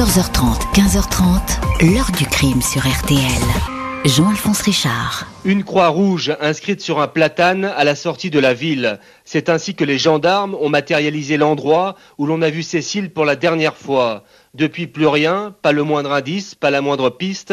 14h30, 15h30, l'heure du crime sur RTL. Jean-Alphonse Richard. Une croix rouge inscrite sur un platane à la sortie de la ville. C'est ainsi que les gendarmes ont matérialisé l'endroit où l'on a vu Cécile pour la dernière fois. Depuis plus rien, pas le moindre indice, pas la moindre piste.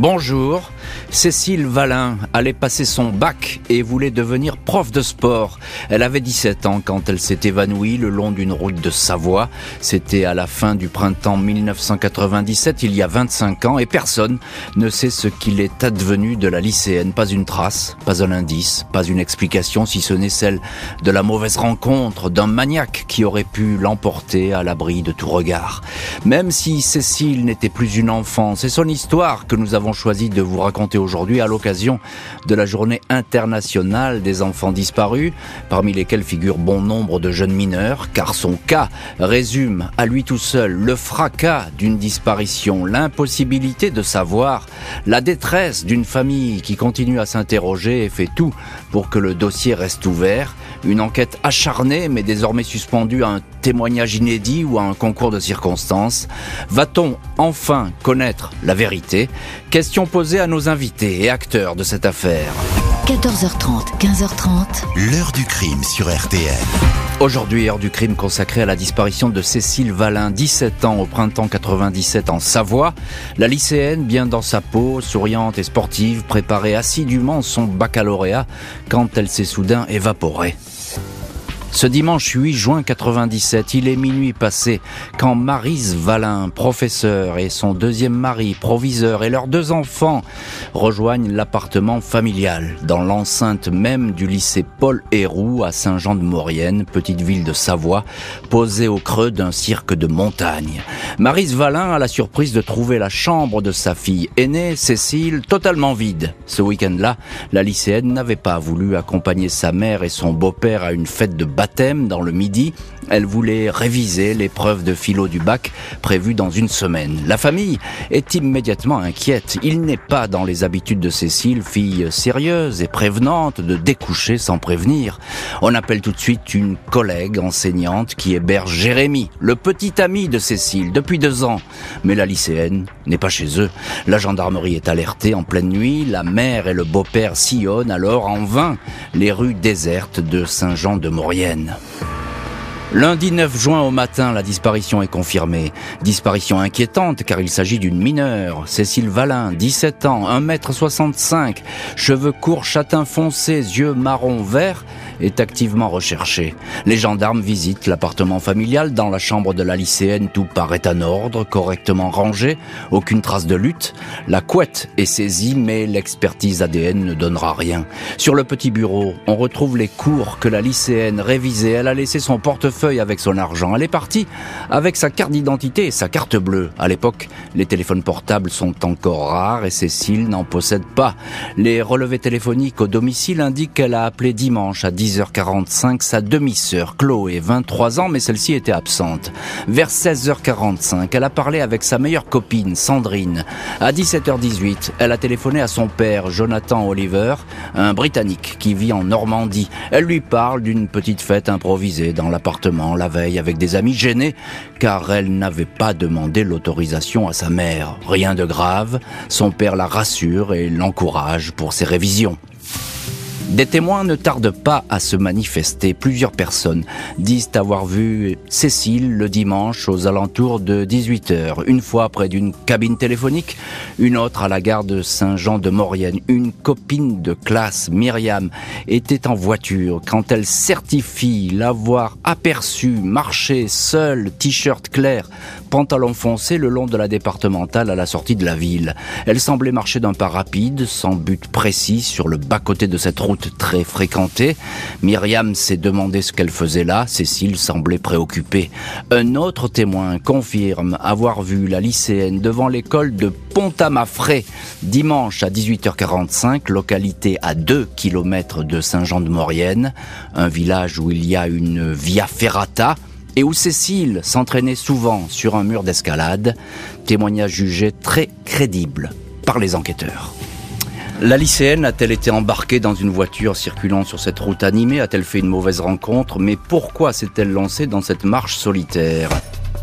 Bonjour, Cécile Valin allait passer son bac et voulait devenir prof de sport. Elle avait 17 ans quand elle s'est évanouie le long d'une route de Savoie. C'était à la fin du printemps 1997, il y a 25 ans, et personne ne sait ce qu'il est advenu de la lycéenne. Pas une trace, pas un indice, pas une explication, si ce n'est celle de la mauvaise rencontre d'un maniaque qui aurait pu l'emporter à l'abri de tout regard. Même si Cécile n'était plus une enfant, c'est son histoire que nous avons choisi de vous raconter aujourd'hui à l'occasion de la journée internationale des enfants disparus, parmi lesquels figure bon nombre de jeunes mineurs, car son cas résume à lui tout seul le fracas d'une disparition, l'impossibilité de savoir, la détresse d'une famille qui continue à s'interroger et fait tout pour que le dossier reste ouvert, une enquête acharnée mais désormais suspendue à un témoignage inédit ou à un concours de circonstances. Va-t-on enfin connaître la vérité? Question posée à nos invités et acteurs de cette affaire. 14h30, 15h30. L'heure du crime sur RTL. Aujourd'hui, heure du crime consacrée à la disparition de Cécile Valin, 17 ans au printemps 97 en Savoie. La lycéenne, bien dans sa peau, souriante et sportive, préparait assidûment son baccalauréat quand elle s'est soudain évaporée. Ce dimanche 8 juin 97, il est minuit passé quand Marise Valin, professeur, et son deuxième mari, proviseur, et leurs deux enfants rejoignent l'appartement familial dans l'enceinte même du lycée Paul Héroux à Saint-Jean-de-Maurienne, petite ville de Savoie, posée au creux d'un cirque de montagne. Marise Valin a la surprise de trouver la chambre de sa fille aînée, Cécile, totalement vide. Ce week-end-là, la lycéenne n'avait pas voulu accompagner sa mère et son beau-père à une fête de baptême dans le midi. Elle voulait réviser l'épreuve de philo du bac prévue dans une semaine. La famille est immédiatement inquiète. Il n'est pas dans les habitudes de Cécile, fille sérieuse et prévenante, de découcher sans prévenir. On appelle tout de suite une collègue enseignante qui héberge Jérémy, le petit ami de Cécile, depuis deux ans. Mais la lycéenne n'est pas chez eux. La gendarmerie est alertée en pleine nuit. La mère et le beau-père sillonnent alors en vain les rues désertes de Saint-Jean-de-Maurienne. Guyenne. Lundi 9 juin au matin, la disparition est confirmée. Disparition inquiétante car il s'agit d'une mineure. Cécile Valin, 17 ans, 1m65, cheveux courts châtain foncé, yeux marron vert, est activement recherchée. Les gendarmes visitent l'appartement familial. Dans la chambre de la lycéenne, tout paraît en ordre, correctement rangé, aucune trace de lutte. La couette est saisie, mais l'expertise ADN ne donnera rien. Sur le petit bureau, on retrouve les cours que la lycéenne révisait. Elle a laissé son portefeuille avec son argent. Elle est partie avec sa carte d'identité et sa carte bleue. À l'époque, les téléphones portables sont encore rares et Cécile n'en possède pas. Les relevés téléphoniques au domicile indiquent qu'elle a appelé dimanche à 10 10h45 sa demi-sœur Chloé, 23 ans, mais celle-ci était absente. Vers 16h45, elle a parlé avec sa meilleure copine, Sandrine. À 17h18, elle a téléphoné à son père, Jonathan Oliver, un Britannique qui vit en Normandie. Elle lui parle d'une petite fête improvisée dans l'appartement la veille avec des amis gênés, car elle n'avait pas demandé l'autorisation à sa mère. Rien de grave, son père la rassure et l'encourage pour ses révisions. Des témoins ne tardent pas à se manifester. Plusieurs personnes disent avoir vu Cécile le dimanche aux alentours de 18h, une fois près d'une cabine téléphonique, une autre à la gare de Saint-Jean-de-Maurienne. Une copine de classe, Myriam, était en voiture quand elle certifie l'avoir aperçu marcher seule, t-shirt clair, pantalon foncé le long de la départementale à la sortie de la ville. Elle semblait marcher d'un pas rapide, sans but précis, sur le bas-côté de cette route très fréquentée. Myriam s'est demandé ce qu'elle faisait là. Cécile semblait préoccupée. Un autre témoin confirme avoir vu la lycéenne devant l'école de Pont-à-Mafré dimanche à 18h45, localité à 2 km de Saint-Jean-de-Maurienne, un village où il y a une via ferrata et où Cécile s'entraînait souvent sur un mur d'escalade, témoignage jugé très crédible par les enquêteurs. La lycéenne a-t-elle été embarquée dans une voiture circulant sur cette route animée? A-t-elle fait une mauvaise rencontre? Mais pourquoi s'est-elle lancée dans cette marche solitaire?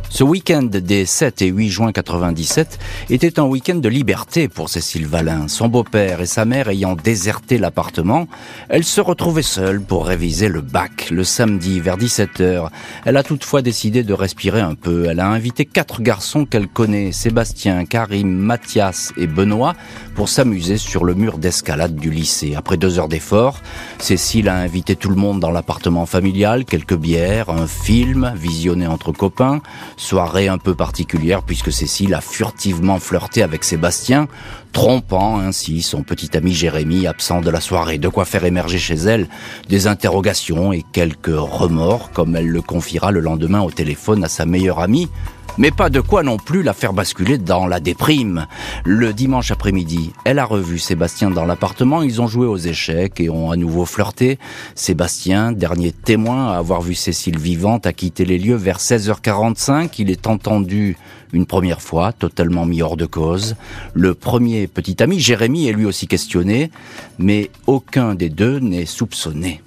Ce week-end des 7 et 8 juin 97 était un week-end de liberté pour Cécile Valin. Son beau-père et sa mère ayant déserté l'appartement, elle se retrouvait seule pour réviser le bac le samedi vers 17h. Elle a toutefois décidé de respirer un peu. Elle a invité quatre garçons qu'elle connaît, Sébastien, Karim, Mathias et Benoît, pour s'amuser sur le mur d'escalade du lycée. Après deux heures d'effort, Cécile a invité tout le monde dans l'appartement familial, quelques bières, un film visionné entre copains, Soirée un peu particulière puisque Cécile a furtivement flirté avec Sébastien, trompant ainsi son petit ami Jérémy absent de la soirée. De quoi faire émerger chez elle des interrogations et quelques remords, comme elle le confiera le lendemain au téléphone à sa meilleure amie, mais pas de quoi non plus la faire basculer dans la déprime. Le dimanche après-midi, elle a revu Sébastien dans l'appartement, ils ont joué aux échecs et ont à nouveau flirté. Sébastien, dernier témoin à avoir vu Cécile vivante, a quitté les lieux vers 16h45. Il est entendu une première fois, totalement mis hors de cause. Le premier petit ami, Jérémy, est lui aussi questionné, mais aucun des deux n'est soupçonné.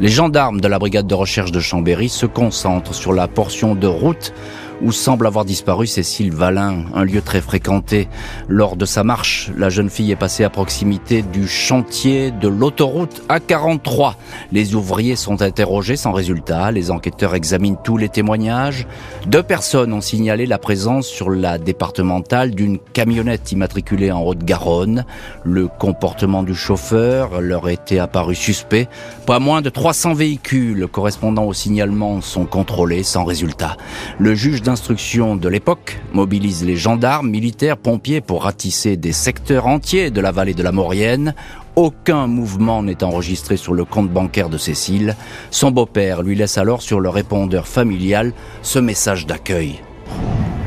Les gendarmes de la brigade de recherche de Chambéry se concentrent sur la portion de route où semble avoir disparu Cécile Valin, un lieu très fréquenté. Lors de sa marche, la jeune fille est passée à proximité du chantier de l'autoroute A43. Les ouvriers sont interrogés sans résultat. Les enquêteurs examinent tous les témoignages. Deux personnes ont signalé la présence sur la départementale d'une camionnette immatriculée en Haute-Garonne. Le comportement du chauffeur leur était apparu suspect. Pas moins de 300 véhicules correspondant au signalement sont contrôlés sans résultat. Le juge d'instruction de l'époque mobilise les gendarmes, militaires, pompiers pour ratisser des secteurs entiers de la vallée de la Maurienne. Aucun mouvement n'est enregistré sur le compte bancaire de Cécile. Son beau-père lui laisse alors sur le répondeur familial ce message d'accueil.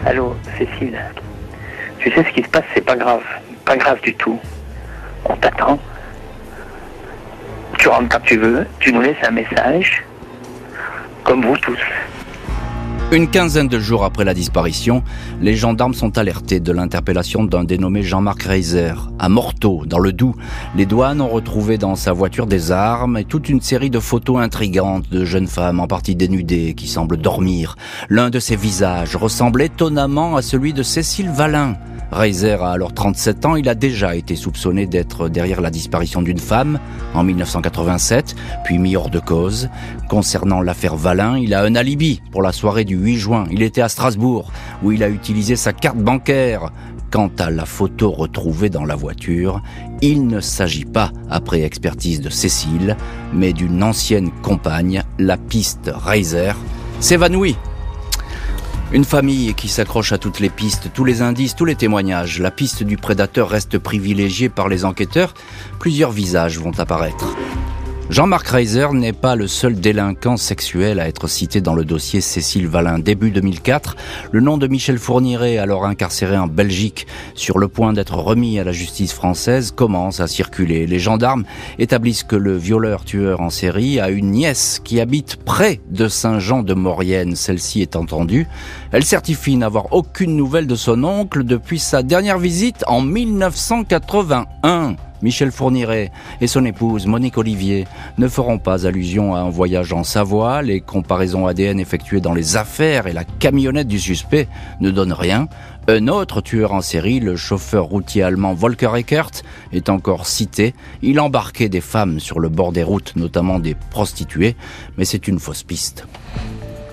Allô, Cécile. Tu sais ce qui se passe, c'est pas grave. Pas grave du tout. On t'attend. Tu rentres quand tu veux. Tu nous laisses un message. Comme vous tous. Une quinzaine de jours après la disparition, les gendarmes sont alertés de l'interpellation d'un dénommé Jean-Marc Reiser. À Morteau, dans le Doubs, les douanes ont retrouvé dans sa voiture des armes et toute une série de photos intrigantes de jeunes femmes en partie dénudées qui semblent dormir. L'un de ces visages ressemble étonnamment à celui de Cécile Valin. Reiser a alors 37 ans, il a déjà été soupçonné d'être derrière la disparition d'une femme en 1987, puis mis hors de cause. Concernant l'affaire Valin, il a un alibi pour la soirée du 8 juin. Il était à Strasbourg, où il a utilisé sa carte bancaire. Quant à la photo retrouvée dans la voiture, il ne s'agit pas, après expertise de Cécile, mais d'une ancienne compagne, la piste Reiser, s'évanouit une famille qui s'accroche à toutes les pistes, tous les indices, tous les témoignages. La piste du prédateur reste privilégiée par les enquêteurs. Plusieurs visages vont apparaître. Jean-Marc Reiser n'est pas le seul délinquant sexuel à être cité dans le dossier Cécile Valin. Début 2004, le nom de Michel Fourniret, alors incarcéré en Belgique, sur le point d'être remis à la justice française, commence à circuler. Les gendarmes établissent que le violeur-tueur en série a une nièce qui habite près de Saint-Jean-de-Maurienne. Celle-ci est entendue. Elle certifie n'avoir aucune nouvelle de son oncle depuis sa dernière visite en 1981. Michel Fourniret et son épouse Monique Olivier ne feront pas allusion à un voyage en Savoie. Les comparaisons ADN effectuées dans les affaires et la camionnette du suspect ne donnent rien. Un autre tueur en série, le chauffeur routier allemand Volker Eckert, est encore cité. Il embarquait des femmes sur le bord des routes, notamment des prostituées, mais c'est une fausse piste.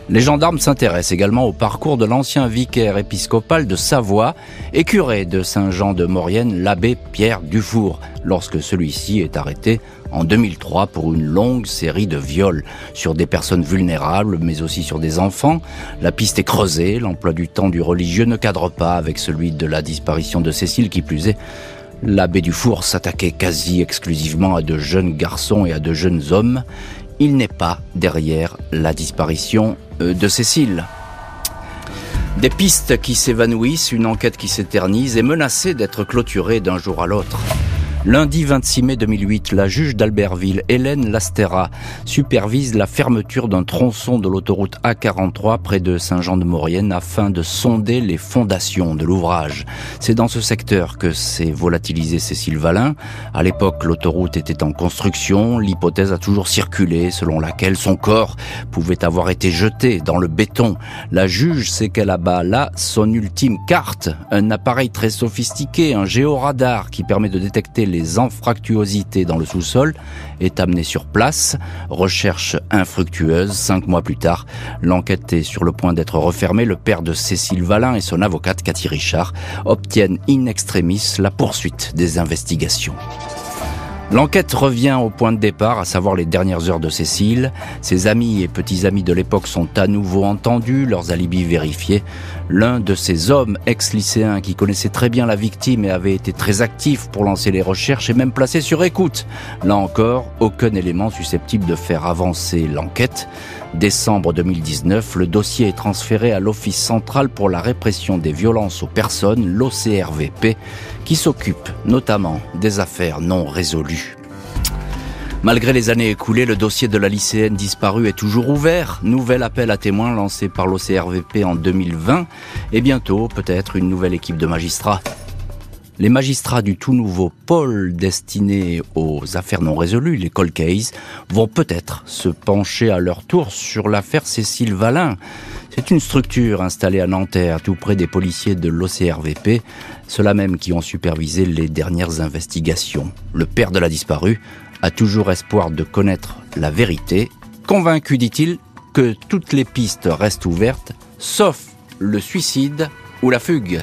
Les gendarmes s'intéressent également au parcours de l'ancien vicaire épiscopal de Savoie et curé de Saint-Jean de Maurienne, l'abbé Pierre Dufour, lorsque celui-ci est arrêté en 2003 pour une longue série de viols sur des personnes vulnérables, mais aussi sur des enfants. La piste est creusée, l'emploi du temps du religieux ne cadre pas avec celui de la disparition de Cécile qui plus est. L'abbé Dufour s'attaquait quasi exclusivement à de jeunes garçons et à de jeunes hommes il n'est pas derrière la disparition euh, de Cécile. Des pistes qui s'évanouissent, une enquête qui s'éternise et menacée d'être clôturée d'un jour à l'autre. Lundi 26 mai 2008, la juge d'Albertville, Hélène Lastera, supervise la fermeture d'un tronçon de l'autoroute A43 près de Saint-Jean-de-Maurienne afin de sonder les fondations de l'ouvrage. C'est dans ce secteur que s'est volatilisé Cécile Valin. À l'époque, l'autoroute était en construction. L'hypothèse a toujours circulé selon laquelle son corps pouvait avoir été jeté dans le béton. La juge sait qu'elle abat là son ultime carte, un appareil très sophistiqué, un géoradar qui permet de détecter les anfractuosités dans le sous-sol, est amené sur place. Recherche infructueuse. Cinq mois plus tard, l'enquête est sur le point d'être refermée. Le père de Cécile Valin et son avocate Cathy Richard obtiennent in extremis la poursuite des investigations. L'enquête revient au point de départ, à savoir les dernières heures de Cécile. Ses amis et petits-amis de l'époque sont à nouveau entendus, leurs alibis vérifiés. L'un de ces hommes ex-lycéens qui connaissait très bien la victime et avait été très actif pour lancer les recherches est même placé sur écoute. Là encore, aucun élément susceptible de faire avancer l'enquête. Décembre 2019, le dossier est transféré à l'Office central pour la répression des violences aux personnes, l'OCRVP, qui s'occupe notamment des affaires non résolues. Malgré les années écoulées, le dossier de la lycéenne disparue est toujours ouvert. Nouvel appel à témoins lancé par l'OCRVP en 2020 et bientôt peut-être une nouvelle équipe de magistrats. Les magistrats du tout nouveau pôle destiné aux affaires non résolues, les cold vont peut-être se pencher à leur tour sur l'affaire Cécile Valin. C'est une structure installée à Nanterre, tout près des policiers de l'OCRVP, ceux-là même qui ont supervisé les dernières investigations. Le père de la disparue a toujours espoir de connaître la vérité, convaincu, dit-il, que toutes les pistes restent ouvertes, sauf le suicide ou la fugue.